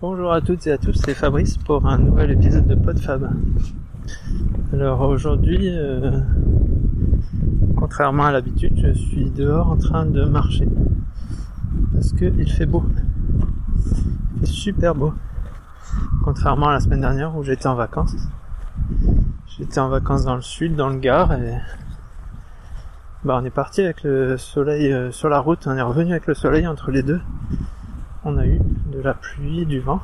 Bonjour à toutes et à tous, c'est Fabrice pour un nouvel épisode de PodFab. Alors aujourd'hui, euh, contrairement à l'habitude, je suis dehors en train de marcher parce qu'il fait beau. Il fait super beau. Contrairement à la semaine dernière où j'étais en vacances. J'étais en vacances dans le sud, dans le Gard et bah on est parti avec le soleil euh, sur la route, on est revenu avec le soleil entre les deux. On a eu de la pluie, du vent.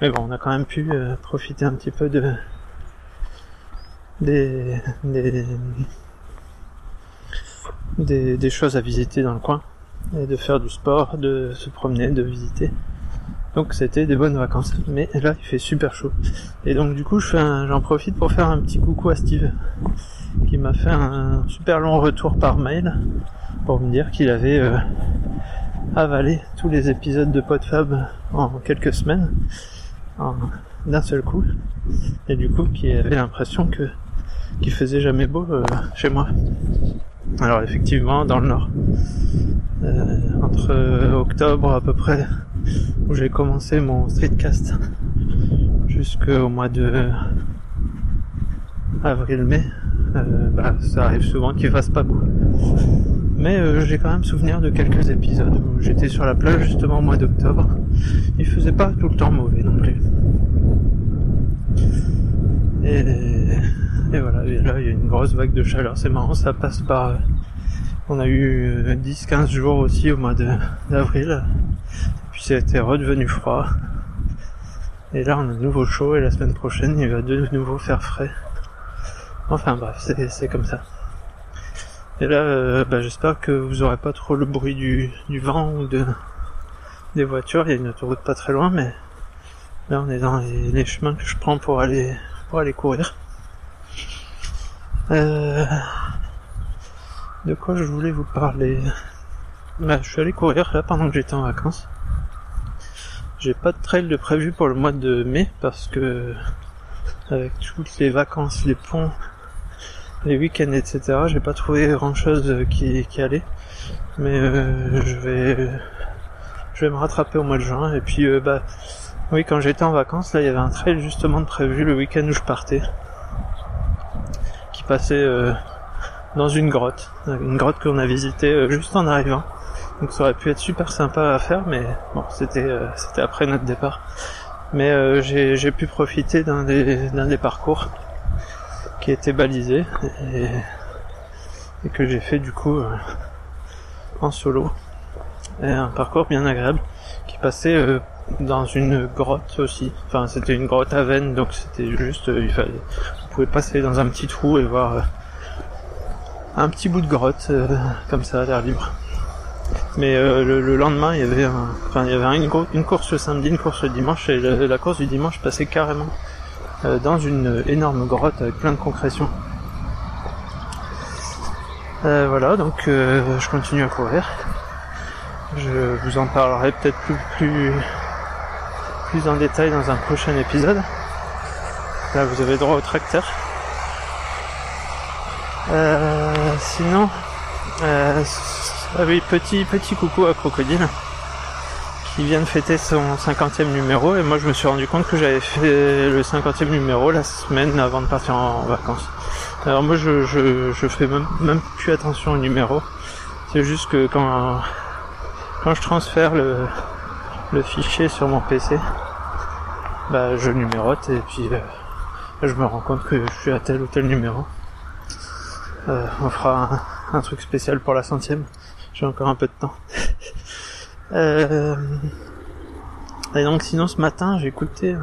Mais bon, on a quand même pu euh, profiter un petit peu de des, des, des, choses à visiter dans le coin et de faire du sport, de se promener, de visiter. Donc c'était des bonnes vacances. Mais là il fait super chaud. Et donc du coup j'en profite pour faire un petit coucou à Steve qui m'a fait un super long retour par mail pour me dire qu'il avait euh, avalé tous les épisodes de PodFab en quelques semaines d'un seul coup. Et du coup qui avait l'impression que qu'il faisait jamais beau euh, chez moi. Alors effectivement dans le nord. Euh, entre octobre à peu près où j'ai commencé mon streetcast jusqu'au mois de avril-mai euh, bah, ça arrive souvent qu'il fasse pas beau mais euh, j'ai quand même souvenir de quelques épisodes où j'étais sur la plage justement au mois d'octobre. Il faisait pas tout le temps mauvais non plus. Et, voilà, et là il y a une grosse vague de chaleur, c'est marrant, ça passe par... Euh, on a eu 10-15 euh, jours aussi au mois d'avril, puis c'était redevenu froid. Et là on a de nouveau chaud et la semaine prochaine il va de nouveau faire frais. Enfin bref, c'est comme ça. Et là, euh, bah, j'espère que vous aurez pas trop le bruit du, du vent ou de, des voitures. Il y a une autoroute pas très loin, mais là on est dans les, chemins que je prends pour aller pour aller courir. Euh, de quoi je voulais vous parler? Bah, Je suis allé courir là pendant que j'étais en vacances. J'ai pas de trail de prévu pour le mois de mai parce que avec toutes les vacances, les ponts, les week-ends, etc. J'ai pas trouvé grand chose qui, qui allait, mais euh, je vais je vais me rattraper au mois de juin. Et puis euh, bah oui, quand j'étais en vacances, là il y avait un trail justement de prévu le week-end où je partais, qui passait euh, dans une grotte, une grotte qu'on a visitée juste en arrivant. Donc ça aurait pu être super sympa à faire, mais bon, c'était c'était après notre départ. Mais j'ai pu profiter d'un des d'un des parcours qui était balisé et, que j'ai fait du coup euh, en solo. Et un parcours bien agréable qui passait euh, dans une grotte aussi. Enfin, c'était une grotte à veine, donc c'était juste, euh, il fallait, pouvez passer dans un petit trou et voir un petit bout de grotte comme ça à l'air libre. Mais le, lendemain, il y avait, enfin, il y avait une, course le samedi, une course le dimanche, et la course du dimanche passait carrément euh, dans une énorme grotte avec plein de concrétions. Euh, voilà, donc euh, je continue à courir. Je vous en parlerai peut-être plus, plus, plus en détail dans un prochain épisode. Là, vous avez droit au tracteur. sinon, ah oui, petit petit coucou à Crocodile il vient de fêter son 50e numéro et moi je me suis rendu compte que j'avais fait le 50e numéro la semaine avant de partir en vacances. Alors moi je, je, fais même, plus attention au numéro. C'est juste que quand, quand je transfère le, le fichier sur mon PC, bah je numérote et puis euh, je me rends compte que je suis à tel ou tel numéro. Euh, on fera un, un truc spécial pour la centième. J'ai encore un peu de temps. Euh, et donc sinon ce matin j'ai écouté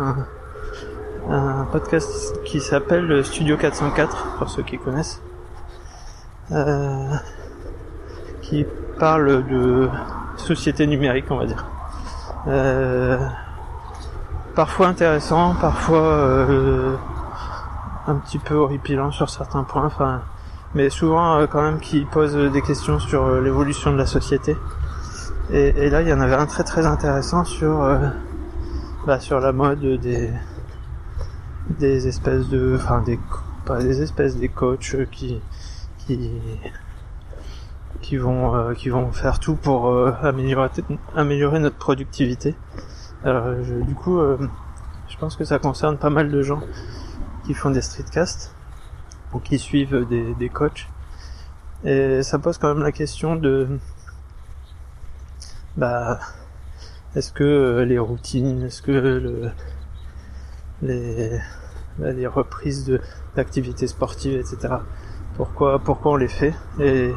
un, podcast qui s'appelle Studio 404 pour ceux qui connaissent, euh, qui parle de société numérique on va dire. Euh, parfois intéressant, parfois euh, un petit peu horripilant sur certains points, enfin, mais souvent euh, quand même qui pose des questions sur euh, l'évolution de la société. Et, là, il y en avait un très très intéressant sur euh, bah, sur la mode des des espèces de, enfin des pas des espèces des coachs qui qui qui vont euh, qui vont faire tout pour euh, améliorer améliorer notre productivité Alors du coup, je pense que ça concerne pas mal de gens qui font des streetcasts ou qui suivent des, des coachs. Et ça pose quand même la question de bah est-ce que les routines, est-ce que le, les, bah, les reprises d'activités sportives, etc. Pourquoi pourquoi on les fait? Et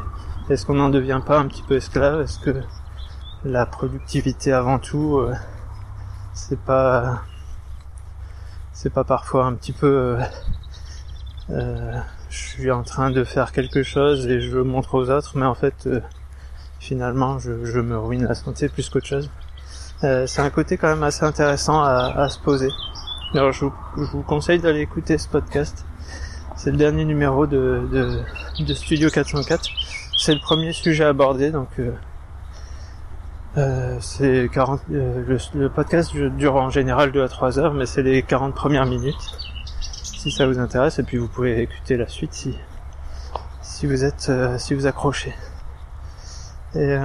est-ce qu'on n'en devient pas un petit peu esclave? Est-ce que la productivité avant tout, euh, c'est pas c'est pas parfois un petit peu euh, euh, je suis en train de faire quelque chose et je montre aux autres mais en fait finalement je, je, me ruine la santé plus qu'autre chose c'est un côté quand même assez intéressant à, à se poser alors je vous, je vous conseille d'aller écouter ce podcast c'est le dernier numéro de, de, de Studio 404 c'est le premier sujet abordé donc euh, c'est 40, euh, le, podcast dure en général 2 à 3 heures, mais c'est les 40 premières minutes. Si ça vous intéresse, et puis vous pouvez écouter la suite si, si vous êtes, euh, si vous accrochez. Et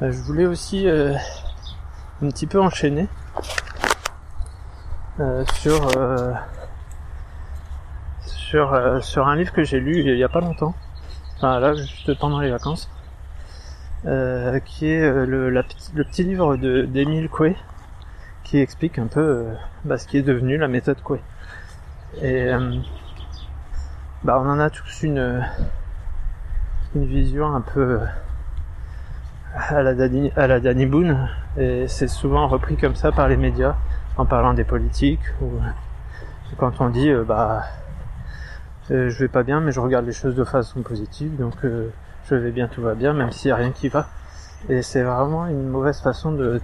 bah, je voulais aussi un petit peu enchaîner sur sur sur un livre que j'ai lu il y a pas longtemps. Enfin là, juste pendant les vacances euh, qui est euh, le, le, petit livre de d'Emile Coué, qui explique un peu euh, bah, ce qui est devenu la méthode Coué. Et bah, on en a tous une, une vision un peu à la, Danny, à la Danny Boone, et c'est souvent repris comme ça par les médias, en parlant des politiques, ou quand on dit bah je vais pas bien mais je regarde les choses de façon positive donc je vais bien, tout va bien, même s'il n'y a rien qui va. Et c'est vraiment une mauvaise façon de,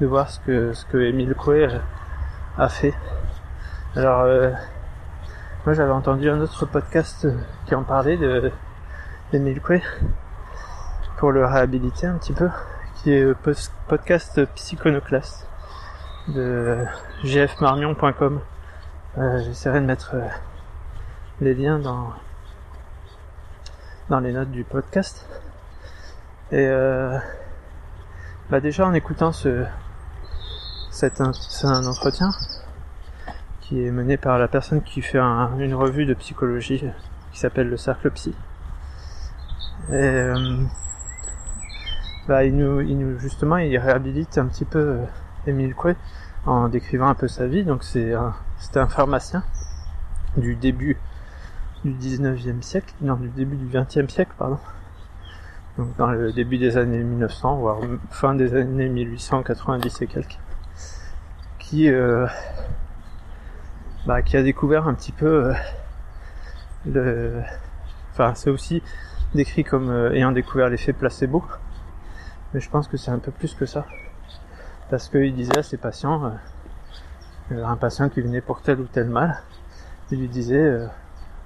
de, voir ce que, ce que Émile Coué a fait. Alors, euh, moi j'avais entendu un autre podcast qui en parlait de Coué pour le réhabiliter un petit peu, qui est podcast psychonoclaste de gfmarmion.com. Euh, J'essaierai de mettre euh, les liens dans dans les notes du podcast. Et euh, bah déjà en écoutant ce c'est un, un, entretien qui est mené par la personne qui fait une revue de psychologie qui s'appelle le Cercle Psy. Et euh, bah, il nous, il nous, justement, il réhabilite un petit peu euh, Émile Coué en décrivant un peu sa vie. Donc c'est c'était un pharmacien du début du 19e siècle, non, du début du 20e siècle, pardon. Donc dans le début des années 1900, voire fin des années 1890 et quelques, qui, euh, bah, qui a découvert un petit peu euh, le, enfin c'est aussi décrit comme euh, ayant découvert l'effet placebo, mais je pense que c'est un peu plus que ça, parce qu'il disait à ses patients, un patient qui venait pour tel ou tel mal, il lui disait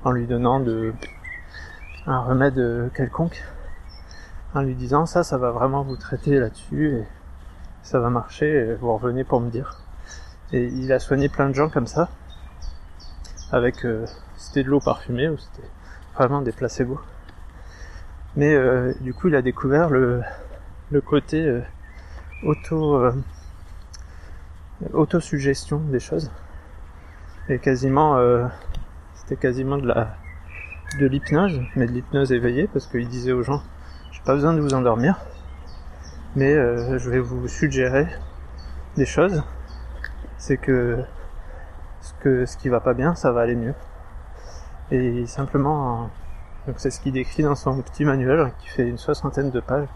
en lui donnant de un remède quelconque, en lui disant ça, ça va vraiment vous traiter là-dessus et ça va marcher, et vous revenez pour me dire. Et il a soigné plein de gens comme ça, avec euh, c'était de l'eau parfumée ou c'était vraiment des placebos. Mais euh, du coup, il a découvert le, le côté euh, auto autosuggestion des choses et quasiment c'était quasiment de la de l'hypnose, mais de l'hypnose éveillée, parce qu'il disait aux gens, j'ai pas besoin de vous endormir, mais euh, je vais vous suggérer des choses. C'est que ce que ce qui va pas bien, ça va aller mieux. Et simplement, donc c'est ce qu'il décrit dans son petit manuel qui fait une soixantaine de pages,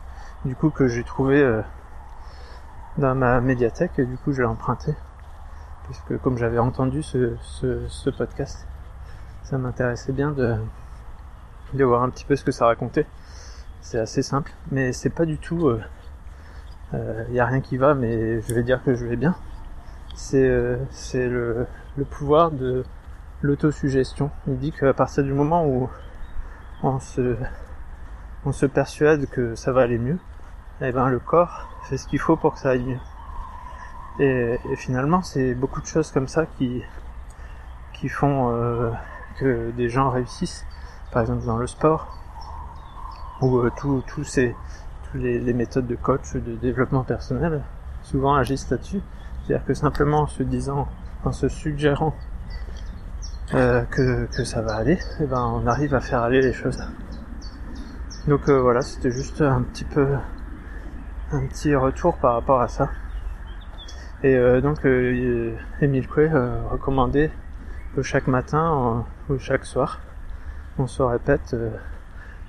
du coup que j'ai trouvé euh, dans ma médiathèque et du coup je l'ai emprunté, puisque comme j'avais entendu ce, ce, ce podcast ça m'intéressait bien de, de voir un petit peu ce que ça racontait. C'est assez simple, mais c'est pas du tout. Il euh, n'y euh, a rien qui va, mais je vais dire que je vais bien. C'est euh, le, le pouvoir de l'autosuggestion. Il dit qu'à partir du moment où on se, on se persuade que ça va aller mieux, eh ben le corps fait ce qu'il faut pour que ça aille mieux. Et, et finalement, c'est beaucoup de choses comme ça qui, qui font euh, que des gens réussissent, par exemple dans le sport, ou euh, tous ces, les, méthodes de coach, de développement personnel, souvent agissent là-dessus. C'est-à-dire que simplement en se disant, en se suggérant euh, que, ça va aller, et eh ben on arrive à faire aller les choses. Donc euh, voilà, c'était juste un petit peu un petit retour par rapport à ça. Et euh, donc euh, Emile Coué recommandait que chaque matin ou chaque soir, on se répète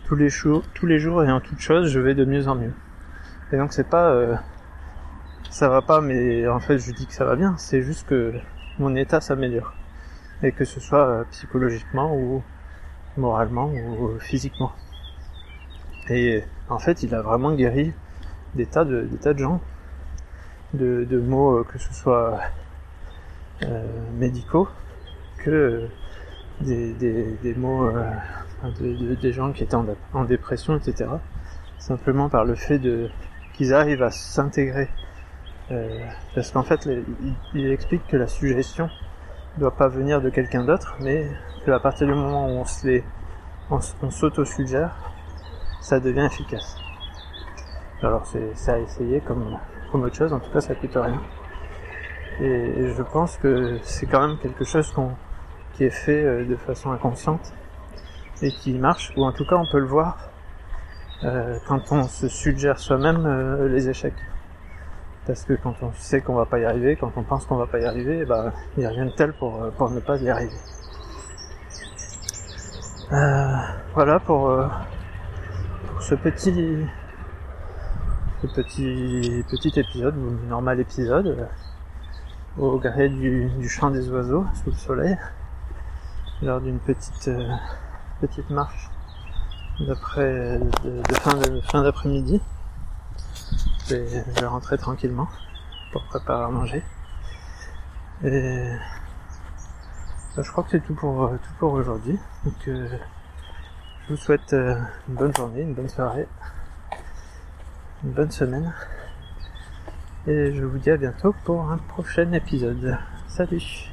tous les jours, et en toute chose, je vais de mieux en mieux. Et donc c'est pas ça va pas, mais en fait je dis que ça va bien. C'est juste que mon état s'améliore et que ce soit psychologiquement ou moralement ou physiquement. Et en fait, il a vraiment guéri des tas de, des tas de gens, de, de euh, que ce soit euh, médicaux, que des, des, des mots euh, de, des gens qui étaient en, en, dépression, etc. Simplement par le fait de qu'ils arrivent à s'intégrer. Euh, parce qu'en fait, il, il, explique que la suggestion doit pas venir de quelqu'un d'autre, mais qu'à partir du moment où on se les, on, on s'auto-suggère, ça devient efficace. Alors c'est à essayer comme, comme autre chose, en tout cas ça coûte rien. Et, je pense que c'est quand même quelque chose qu'on qui est fait euh, de façon inconsciente et qui marche, ou en tout cas on peut le voir euh, quand on se suggère soi-même euh, les échecs. Parce que quand on sait qu'on va pas y arriver, quand on pense qu'on va pas y arriver, bah il n'y a rien de tel pour, pour ne pas y arriver. voilà pour ce petit ce petit petit épisode ou normal épisode euh, au gré du, chant des oiseaux sous le soleil lors d'une petite euh, petite marche d'après de fin d'après-midi je vais, rentrer tranquillement pour préparer à manger et bah, je crois que c'est tout pour tout pour aujourd'hui donc euh, je vous souhaite euh, une bonne journée, une bonne soirée, une bonne semaine. Et je vous dis à bientôt pour un prochain épisode. Salut